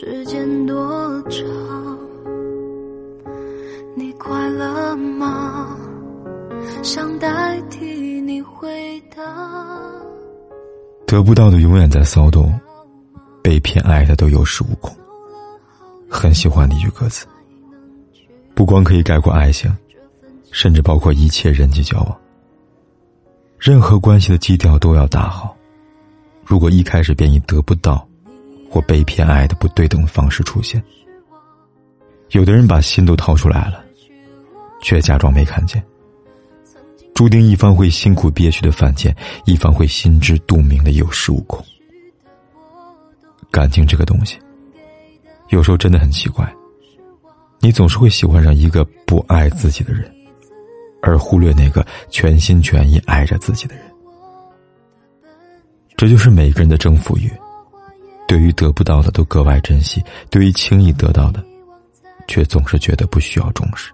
时间多长？你快乐吗？想代替你回答。得不到的永远在骚动，被偏爱的都有恃无恐。很喜欢的一句歌词，不光可以概括爱情，甚至包括一切人际交往。任何关系的基调都要打好。如果一开始便以得不到。或被偏爱的不对等方式出现，有的人把心都掏出来了，却假装没看见，注定一方会辛苦憋屈的犯贱，一方会心知肚明的有恃无恐。感情这个东西，有时候真的很奇怪，你总是会喜欢上一个不爱自己的人，而忽略那个全心全意爱着自己的人，这就是每个人的征服欲。对于得不到的都格外珍惜，对于轻易得到的，却总是觉得不需要重视。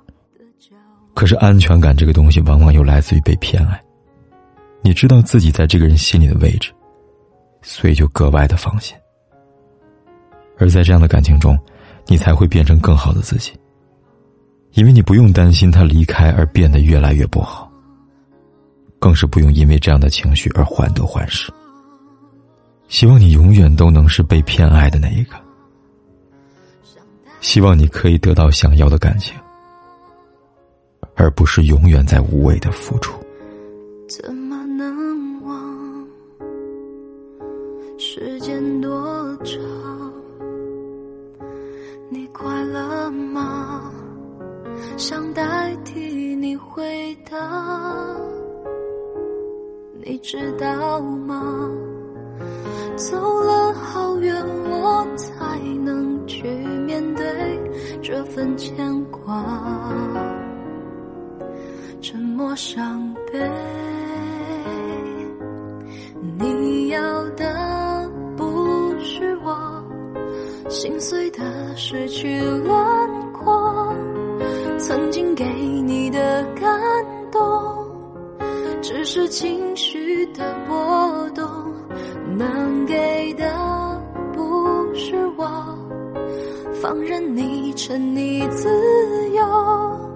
可是安全感这个东西，往往又来自于被偏爱。你知道自己在这个人心里的位置，所以就格外的放心。而在这样的感情中，你才会变成更好的自己，因为你不用担心他离开而变得越来越不好，更是不用因为这样的情绪而患得患失。希望你永远都能是被偏爱的那一个。希望你可以得到想要的感情，而不是永远在无谓的付出。怎么能忘？时间多长？你快乐吗？想代替你回答。你知道吗？走了好远，我才能去面对这份牵挂。沉默伤悲，你要的不是我心碎的失去轮廓，曾经给你的感动，只是情绪的波。能给的不是我，放任你沉溺自由，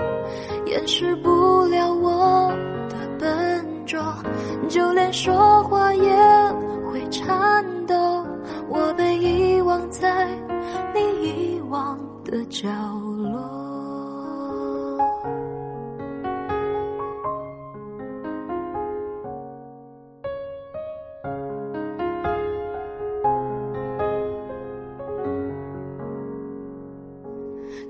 掩饰不了我的笨拙，就连说话也会颤抖。我被遗忘在你遗忘的角落。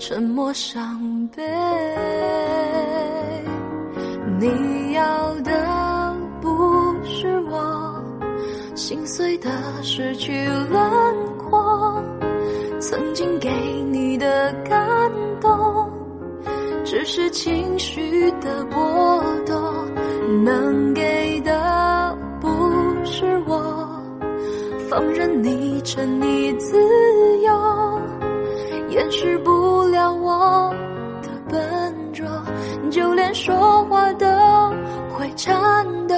沉默伤。悲，你要的不是我心碎的失去轮廓，曾经给你的感动，只是情绪治不了我的。笨拙，就连说话都会颤抖。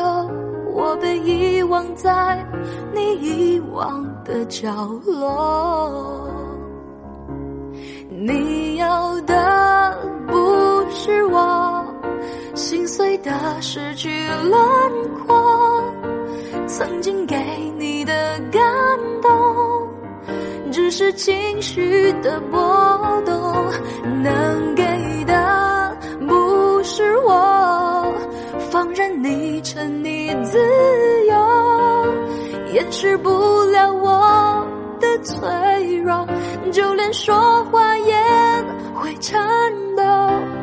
我被遗忘在你遗忘的角落。你要的不是我心碎的失去轮廓，曾经给你的感，是情绪的波动，能给的不是我，放任你沉溺自由，掩饰不了我的脆弱，就连说话也会颤抖。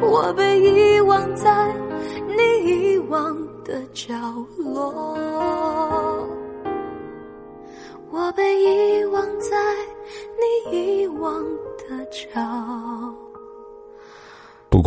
我被遗忘在你遗忘的角落，